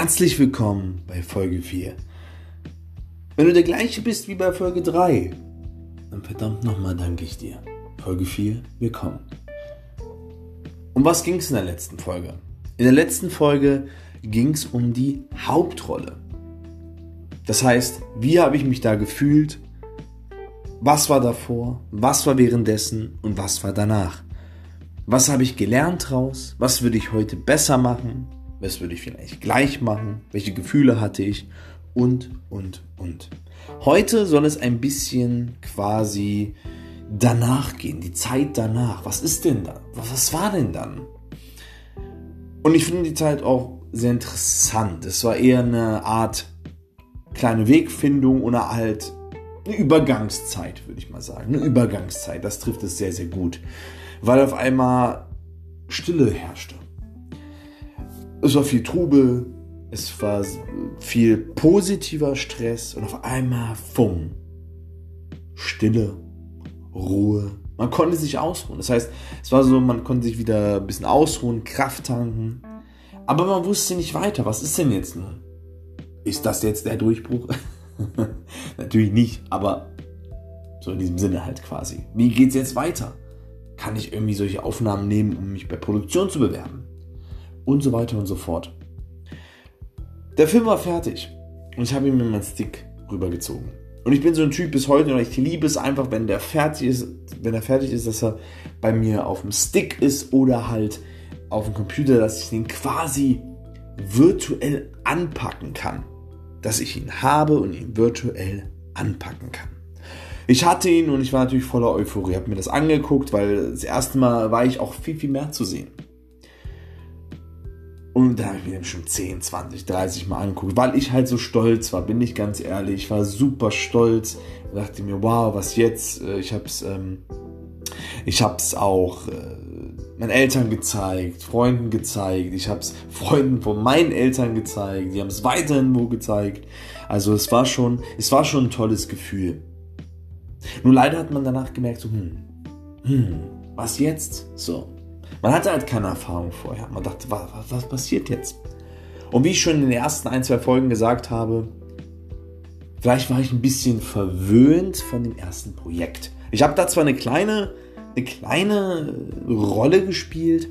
Herzlich willkommen bei Folge 4. Wenn du der gleiche bist wie bei Folge 3, dann verdammt nochmal danke ich dir. Folge 4, willkommen. Um was ging es in der letzten Folge? In der letzten Folge ging es um die Hauptrolle. Das heißt, wie habe ich mich da gefühlt? Was war davor? Was war währenddessen? Und was war danach? Was habe ich gelernt draus? Was würde ich heute besser machen? Was würde ich vielleicht gleich machen? Welche Gefühle hatte ich? Und, und, und. Heute soll es ein bisschen quasi danach gehen, die Zeit danach. Was ist denn da? Was war denn dann? Und ich finde die Zeit auch sehr interessant. Es war eher eine Art kleine Wegfindung oder halt eine Übergangszeit, würde ich mal sagen. Eine Übergangszeit, das trifft es sehr, sehr gut. Weil auf einmal Stille herrschte. Es war viel Trubel, es war viel positiver Stress und auf einmal, fumm, Stille, Ruhe. Man konnte sich ausruhen. Das heißt, es war so, man konnte sich wieder ein bisschen ausruhen, Kraft tanken. Aber man wusste nicht weiter. Was ist denn jetzt nun? Ist das jetzt der Durchbruch? Natürlich nicht, aber so in diesem Sinne halt quasi. Wie geht's jetzt weiter? Kann ich irgendwie solche Aufnahmen nehmen, um mich bei Produktion zu bewerben? Und so weiter und so fort. Der Film war fertig und ich habe ihn mit meinem Stick rübergezogen. Und ich bin so ein Typ bis heute und ich liebe es einfach, wenn der fertig ist, wenn er fertig ist, dass er bei mir auf dem Stick ist oder halt auf dem Computer, dass ich den quasi virtuell anpacken kann dass ich ihn habe und ihn virtuell anpacken kann. Ich hatte ihn und ich war natürlich voller Euphorie, habe mir das angeguckt, weil das erste Mal war ich auch viel, viel mehr zu sehen. Und da habe ich mir den schon 10, 20, 30 Mal angeguckt, weil ich halt so stolz war, bin ich ganz ehrlich. Ich war super stolz. Ich dachte mir, wow, was jetzt? Äh, ich habe es ähm, ich hab's auch äh, meinen Eltern gezeigt, Freunden gezeigt, ich habe es Freunden von meinen Eltern gezeigt, die haben es weiterhin wo gezeigt. Also es war schon, es war schon ein tolles Gefühl. Nur leider hat man danach gemerkt, so, hm, hm, was jetzt? So. Man hatte halt keine Erfahrung vorher. Man dachte, was, was, was passiert jetzt? Und wie ich schon in den ersten ein, zwei Folgen gesagt habe, vielleicht war ich ein bisschen verwöhnt von dem ersten Projekt. Ich habe da zwar eine kleine eine kleine Rolle gespielt.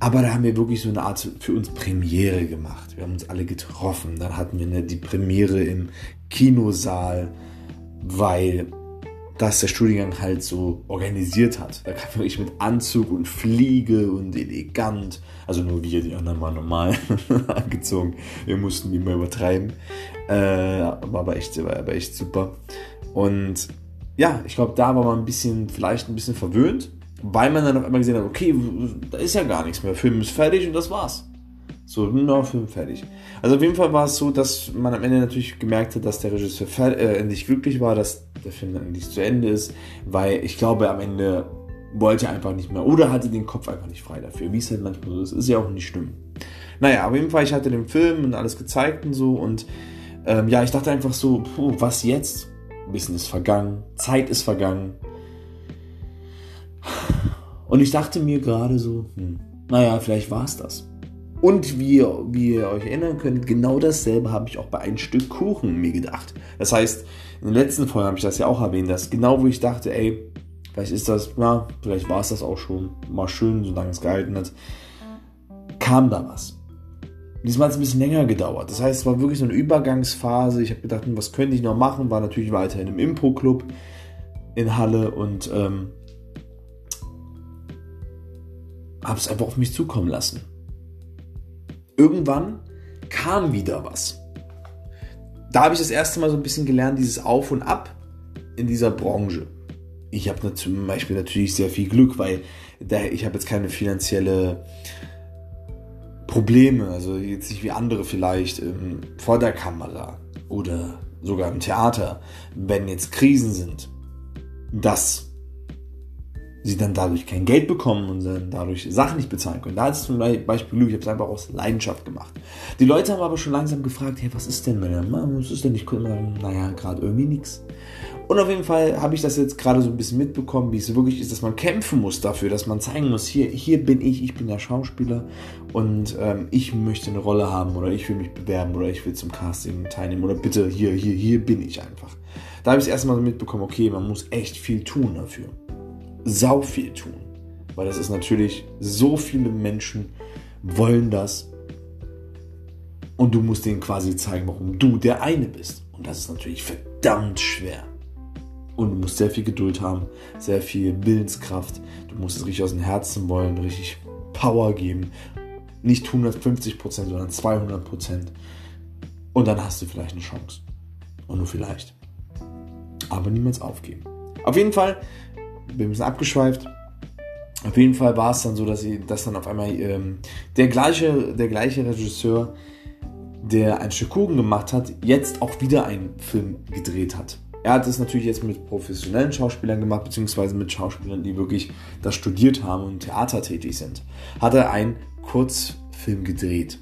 Aber da haben wir wirklich so eine Art für uns Premiere gemacht. Wir haben uns alle getroffen. Dann hatten wir eine, die Premiere im Kinosaal, weil das der Studiengang halt so organisiert hat. Da kam ich mit Anzug und Fliege und elegant. Also nur wir, die anderen waren normal angezogen. Wir mussten die mal übertreiben. Äh, war aber echt, war aber echt super. Und ja, ich glaube, da war man ein bisschen, vielleicht ein bisschen verwöhnt, weil man dann auf einmal gesehen hat, okay, da ist ja gar nichts mehr. Film ist fertig und das war's. So, no, Film fertig. Also auf jeden Fall war es so, dass man am Ende natürlich gemerkt hat, dass der Regisseur äh, endlich glücklich war, dass der Film dann endlich zu Ende ist, weil ich glaube, am Ende wollte er einfach nicht mehr oder hatte den Kopf einfach nicht frei dafür, wie es halt manchmal so ist. Ist ja auch nicht schlimm. Naja, auf jeden Fall, ich hatte den Film und alles gezeigt und so und ähm, ja, ich dachte einfach so, puh, was jetzt? Bisschen ist vergangen, Zeit ist vergangen. Und ich dachte mir gerade so, hm, naja, vielleicht war es das. Und wie, wie ihr euch erinnern könnt, genau dasselbe habe ich auch bei ein Stück Kuchen mir gedacht. Das heißt, in der letzten Folge habe ich das ja auch erwähnt, dass genau wo ich dachte, ey, vielleicht ist das, na, vielleicht war es das auch schon, mal schön, solange es gehalten hat, kam da was. Diesmal hat es ein bisschen länger gedauert. Das heißt, es war wirklich so eine Übergangsphase. Ich habe gedacht, hm, was könnte ich noch machen? War natürlich weiterhin im Impro-Club in Halle und ähm, habe es einfach auf mich zukommen lassen. Irgendwann kam wieder was. Da habe ich das erste Mal so ein bisschen gelernt, dieses Auf und Ab in dieser Branche. Ich habe zum Beispiel natürlich sehr viel Glück, weil ich habe jetzt keine finanzielle Probleme, also jetzt nicht wie andere vielleicht ähm, vor der Kamera oder sogar im Theater, wenn jetzt Krisen sind, dass sie dann dadurch kein Geld bekommen und dann dadurch Sachen nicht bezahlen können. Da ist es zum Beispiel Glück, ich habe es einfach aus Leidenschaft gemacht. Die Leute haben aber schon langsam gefragt, hey, was ist denn, Mann? Was ist denn? Sagen, naja, gerade irgendwie nichts. Und auf jeden Fall habe ich das jetzt gerade so ein bisschen mitbekommen, wie es wirklich ist, dass man kämpfen muss dafür, dass man zeigen muss, hier, hier bin ich, ich bin der Schauspieler und ähm, ich möchte eine Rolle haben oder ich will mich bewerben oder ich will zum Casting teilnehmen oder bitte hier, hier, hier bin ich einfach. Da habe ich es erstmal mitbekommen, okay, man muss echt viel tun dafür. Sau viel tun. Weil das ist natürlich, so viele Menschen wollen das und du musst denen quasi zeigen, warum du der eine bist. Und das ist natürlich verdammt schwer. Und du musst sehr viel Geduld haben, sehr viel Willenskraft. Du musst es richtig aus dem Herzen wollen, richtig Power geben. Nicht 150%, sondern 200%. Und dann hast du vielleicht eine Chance. Und nur vielleicht. Aber niemals aufgeben. Auf jeden Fall, bin ein bisschen abgeschweift. Auf jeden Fall war es dann so, dass, sie, dass dann auf einmal ähm, der, gleiche, der gleiche Regisseur, der ein Stück Kuchen gemacht hat, jetzt auch wieder einen Film gedreht hat. Er hat es natürlich jetzt mit professionellen Schauspielern gemacht, beziehungsweise mit Schauspielern, die wirklich das studiert haben und Theater tätig sind. Hat er einen Kurzfilm gedreht.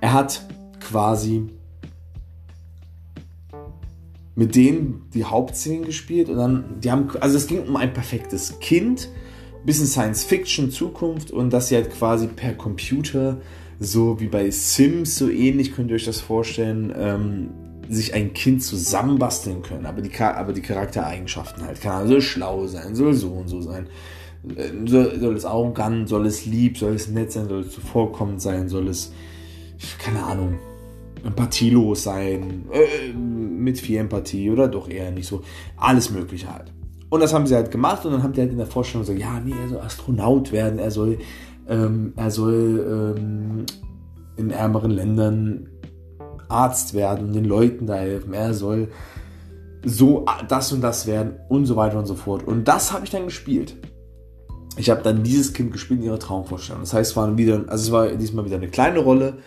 Er hat quasi mit denen die Hauptszenen gespielt und dann, die haben, also es ging um ein perfektes Kind, bisschen Science Fiction, Zukunft und dass sie halt quasi per Computer, so wie bei Sims, so ähnlich könnt ihr euch das vorstellen, ähm, sich ein Kind zusammenbasteln können, aber die, aber die Charaktereigenschaften halt. Kann also schlau sein, soll so und so sein. Äh, soll, soll es arrogant, soll es lieb, soll es nett sein, soll es zuvorkommend sein, soll es, keine Ahnung, empathielos sein, äh, mit viel Empathie oder doch eher nicht so. Alles Mögliche halt. Und das haben sie halt gemacht und dann haben die halt in der Vorstellung gesagt, ja, nee, er soll Astronaut werden, er soll, ähm, er soll ähm, in ärmeren Ländern Arzt werden, den Leuten da helfen, er soll so das und das werden und so weiter und so fort. Und das habe ich dann gespielt. Ich habe dann dieses Kind gespielt in ihrer Traumvorstellung. Das heißt, es war wieder, also es war diesmal wieder eine kleine Rolle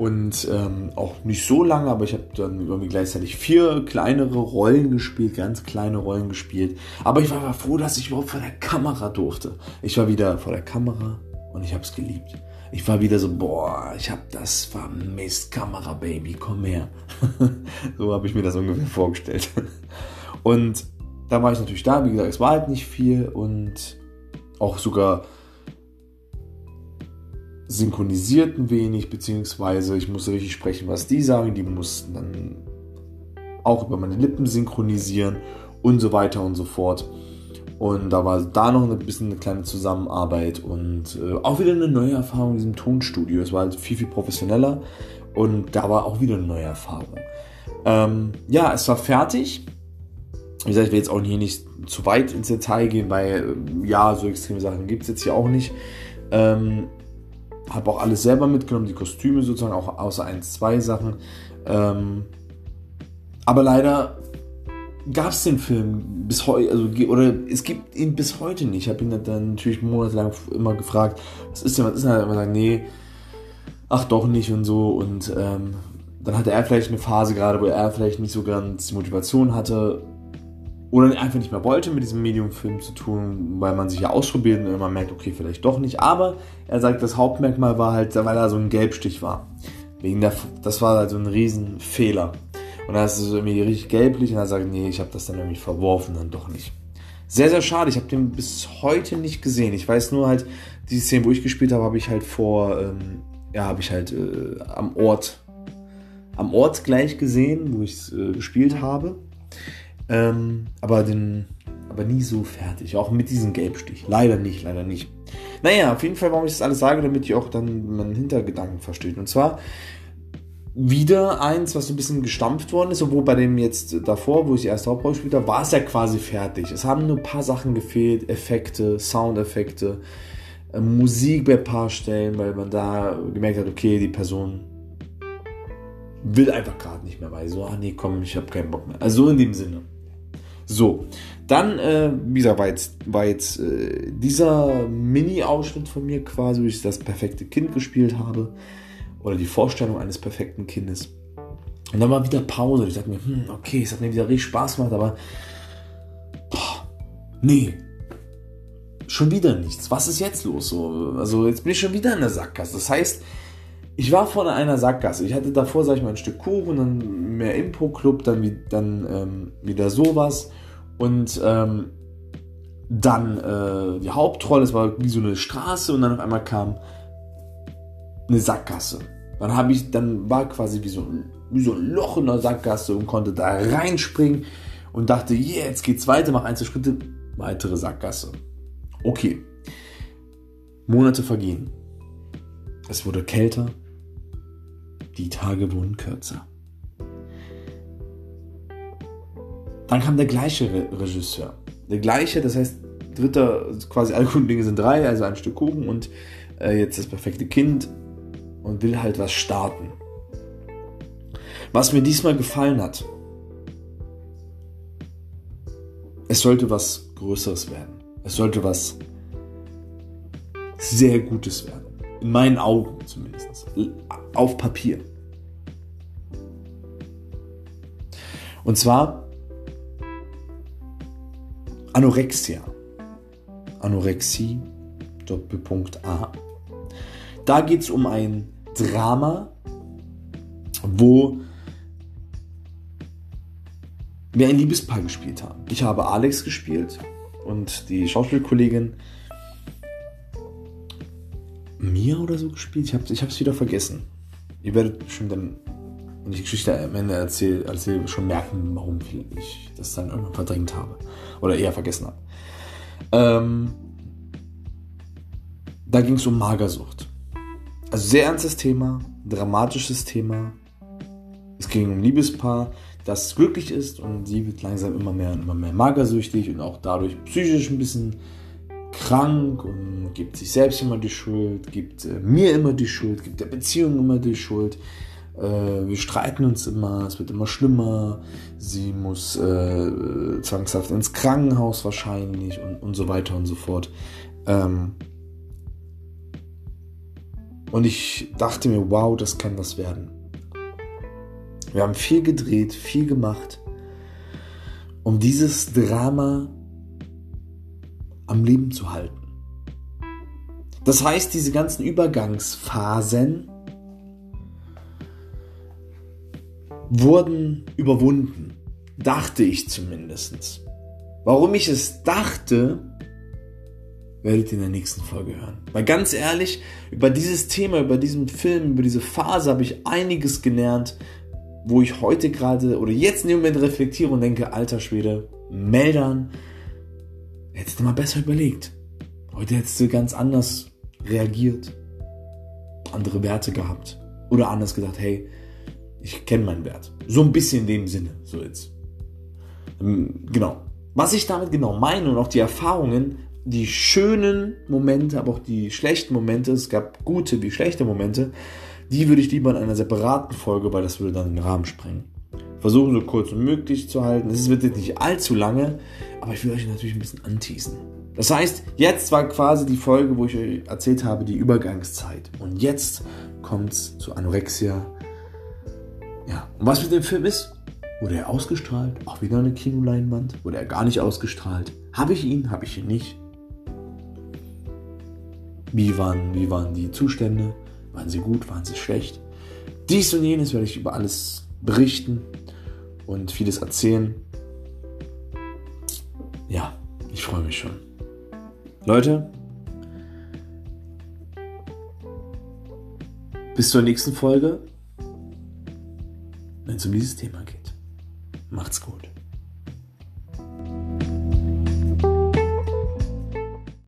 und ähm, auch nicht so lange, aber ich habe dann irgendwie gleichzeitig vier kleinere Rollen gespielt, ganz kleine Rollen gespielt. Aber ich war froh, dass ich überhaupt vor der Kamera durfte. Ich war wieder vor der Kamera und ich habe es geliebt ich war wieder so, boah, ich habe das vermisst, Kamera Baby, komm her. so habe ich mir das ungefähr vorgestellt. Und da war ich natürlich da, wie gesagt, es war halt nicht viel und auch sogar synchronisiert ein wenig, beziehungsweise ich musste richtig sprechen, was die sagen, die mussten dann auch über meine Lippen synchronisieren und so weiter und so fort. Und da war da noch ein bisschen eine kleine Zusammenarbeit und äh, auch wieder eine neue Erfahrung in diesem Tonstudio. Es war halt viel, viel professioneller und da war auch wieder eine neue Erfahrung. Ähm, ja, es war fertig. Wie gesagt, ich will jetzt auch hier nicht zu weit ins Detail gehen, weil äh, ja, so extreme Sachen gibt es jetzt hier auch nicht. Ähm, habe auch alles selber mitgenommen, die Kostüme sozusagen, auch außer ein, zwei Sachen. Ähm, aber leider gab es den Film bis heute, also oder es gibt ihn bis heute nicht. Ich habe ihn dann natürlich monatelang immer gefragt, was ist denn, was ist denn? Er immer sagen, nee, ach doch nicht und so. Und ähm, dann hatte er vielleicht eine Phase gerade, wo er vielleicht nicht so ganz die Motivation hatte oder einfach nicht mehr wollte, mit diesem Medium-Film zu tun, weil man sich ja ausprobiert und man merkt, okay, vielleicht doch nicht. Aber er sagt, das Hauptmerkmal war halt, weil er so ein Gelbstich war. Wegen der, das war halt so ein Riesenfehler. Und dann ist es irgendwie richtig gelblich und sage ich, nee, ich habe das dann irgendwie verworfen, dann doch nicht. Sehr, sehr schade. Ich habe den bis heute nicht gesehen. Ich weiß nur halt, die Szene, wo ich gespielt habe, habe ich halt vor, ähm, ja, habe ich halt äh, am Ort, am Ort gleich gesehen, wo ich es äh, gespielt habe. Ähm, aber den, aber nie so fertig. Auch mit diesem Gelbstich. Leider nicht, leider nicht. Naja, auf jeden Fall, warum ich das alles sage, damit ihr auch dann meinen Hintergedanken versteht. Und zwar, wieder eins, was so ein bisschen gestampft worden ist, obwohl bei dem jetzt davor, wo ich die erste Hauptrolle gespielt habe, war es ja quasi fertig. Es haben nur ein paar Sachen gefehlt, Effekte, Soundeffekte, äh, Musik bei ein paar Stellen, weil man da gemerkt hat, okay, die Person will einfach gerade nicht mehr, weil so, ah nee, komm, ich habe keinen Bock mehr. Also in dem Sinne. So, dann, äh, wie gesagt, war jetzt, war jetzt äh, dieser Mini-Ausschnitt von mir quasi, wo ich das perfekte Kind gespielt habe oder die Vorstellung eines perfekten Kindes. Und dann war wieder Pause. Ich dachte mir, hm, okay, es hat mir wieder richtig Spaß gemacht, aber boah, nee, schon wieder nichts. Was ist jetzt los? So, also jetzt bin ich schon wieder in der Sackgasse. Das heißt, ich war vor einer Sackgasse. Ich hatte davor, sag ich mal, ein Stück Kuchen, dann mehr Impro-Club, dann, dann ähm, wieder sowas. Und ähm, dann äh, die Hauptrolle, es war wie so eine Straße und dann auf einmal kam eine Sackgasse. Dann habe ich, dann war quasi wie so, wie so ein Loch in der Sackgasse und konnte da reinspringen und dachte, yeah, jetzt geht's weiter, mach Einzelschritte, weitere Sackgasse. Okay. Monate vergehen. Es wurde kälter. Die Tage wurden kürzer. Dann kam der gleiche Regisseur. Der gleiche, das heißt, dritter, quasi alle guten Dinge sind drei, also ein Stück Kuchen und äh, jetzt das perfekte Kind und will halt was starten. Was mir diesmal gefallen hat, es sollte was Größeres werden. Es sollte was sehr Gutes werden. In meinen Augen zumindest. Auf Papier. Und zwar Anorexia. Anorexie, Doppelpunkt A. Da geht es um ein Drama, wo wir ein Liebespaar gespielt haben. Ich habe Alex gespielt und die Schauspielkollegin Mia oder so gespielt. Ich habe es wieder vergessen. Ihr werdet bestimmt dann, wenn die Geschichte am Ende erzähle, erzähl, schon merken, warum ich das dann irgendwann verdrängt habe. Oder eher vergessen habe. Ähm, da ging es um Magersucht. Also sehr ernstes Thema, dramatisches Thema. Es ging um ein Liebespaar, das glücklich ist und sie wird langsam immer mehr und immer mehr magersüchtig und auch dadurch psychisch ein bisschen krank und gibt sich selbst immer die Schuld, gibt äh, mir immer die Schuld, gibt der Beziehung immer die Schuld. Äh, wir streiten uns immer, es wird immer schlimmer. Sie muss äh, zwangshaft ins Krankenhaus wahrscheinlich und, und so weiter und so fort. Ähm, und ich dachte mir, wow, das kann was werden. Wir haben viel gedreht, viel gemacht, um dieses Drama am Leben zu halten. Das heißt, diese ganzen Übergangsphasen wurden überwunden. Dachte ich zumindest. Warum ich es dachte, werdet ihr in der nächsten Folge hören. Weil ganz ehrlich, über dieses Thema, über diesen Film, über diese Phase habe ich einiges gelernt, wo ich heute gerade oder jetzt in dem Moment reflektiere und denke, alter Schwede, Meldern, hättest du mal besser überlegt. Heute hättest du ganz anders reagiert, andere Werte gehabt oder anders gedacht, hey, ich kenne meinen Wert. So ein bisschen in dem Sinne, so jetzt. Ähm, genau. Was ich damit genau meine und auch die Erfahrungen, die schönen Momente, aber auch die schlechten Momente, es gab gute wie schlechte Momente, die würde ich lieber in einer separaten Folge, weil das würde dann den Rahmen sprengen. Versuchen so kurz wie möglich zu halten. Es wird jetzt nicht allzu lange, aber ich will euch natürlich ein bisschen anteasen. Das heißt, jetzt war quasi die Folge, wo ich euch erzählt habe, die Übergangszeit. Und jetzt kommt es zu Anorexia. Ja, und was mit dem Film ist? Wurde er ausgestrahlt? Auch wieder eine Kinoleinwand? Wurde er gar nicht ausgestrahlt? Habe ich ihn? Habe ich ihn nicht? Wie waren, wie waren die Zustände? Waren sie gut? Waren sie schlecht? Dies und jenes werde ich über alles berichten und vieles erzählen. Ja, ich freue mich schon. Leute, bis zur nächsten Folge, wenn es um dieses Thema geht. Macht's gut.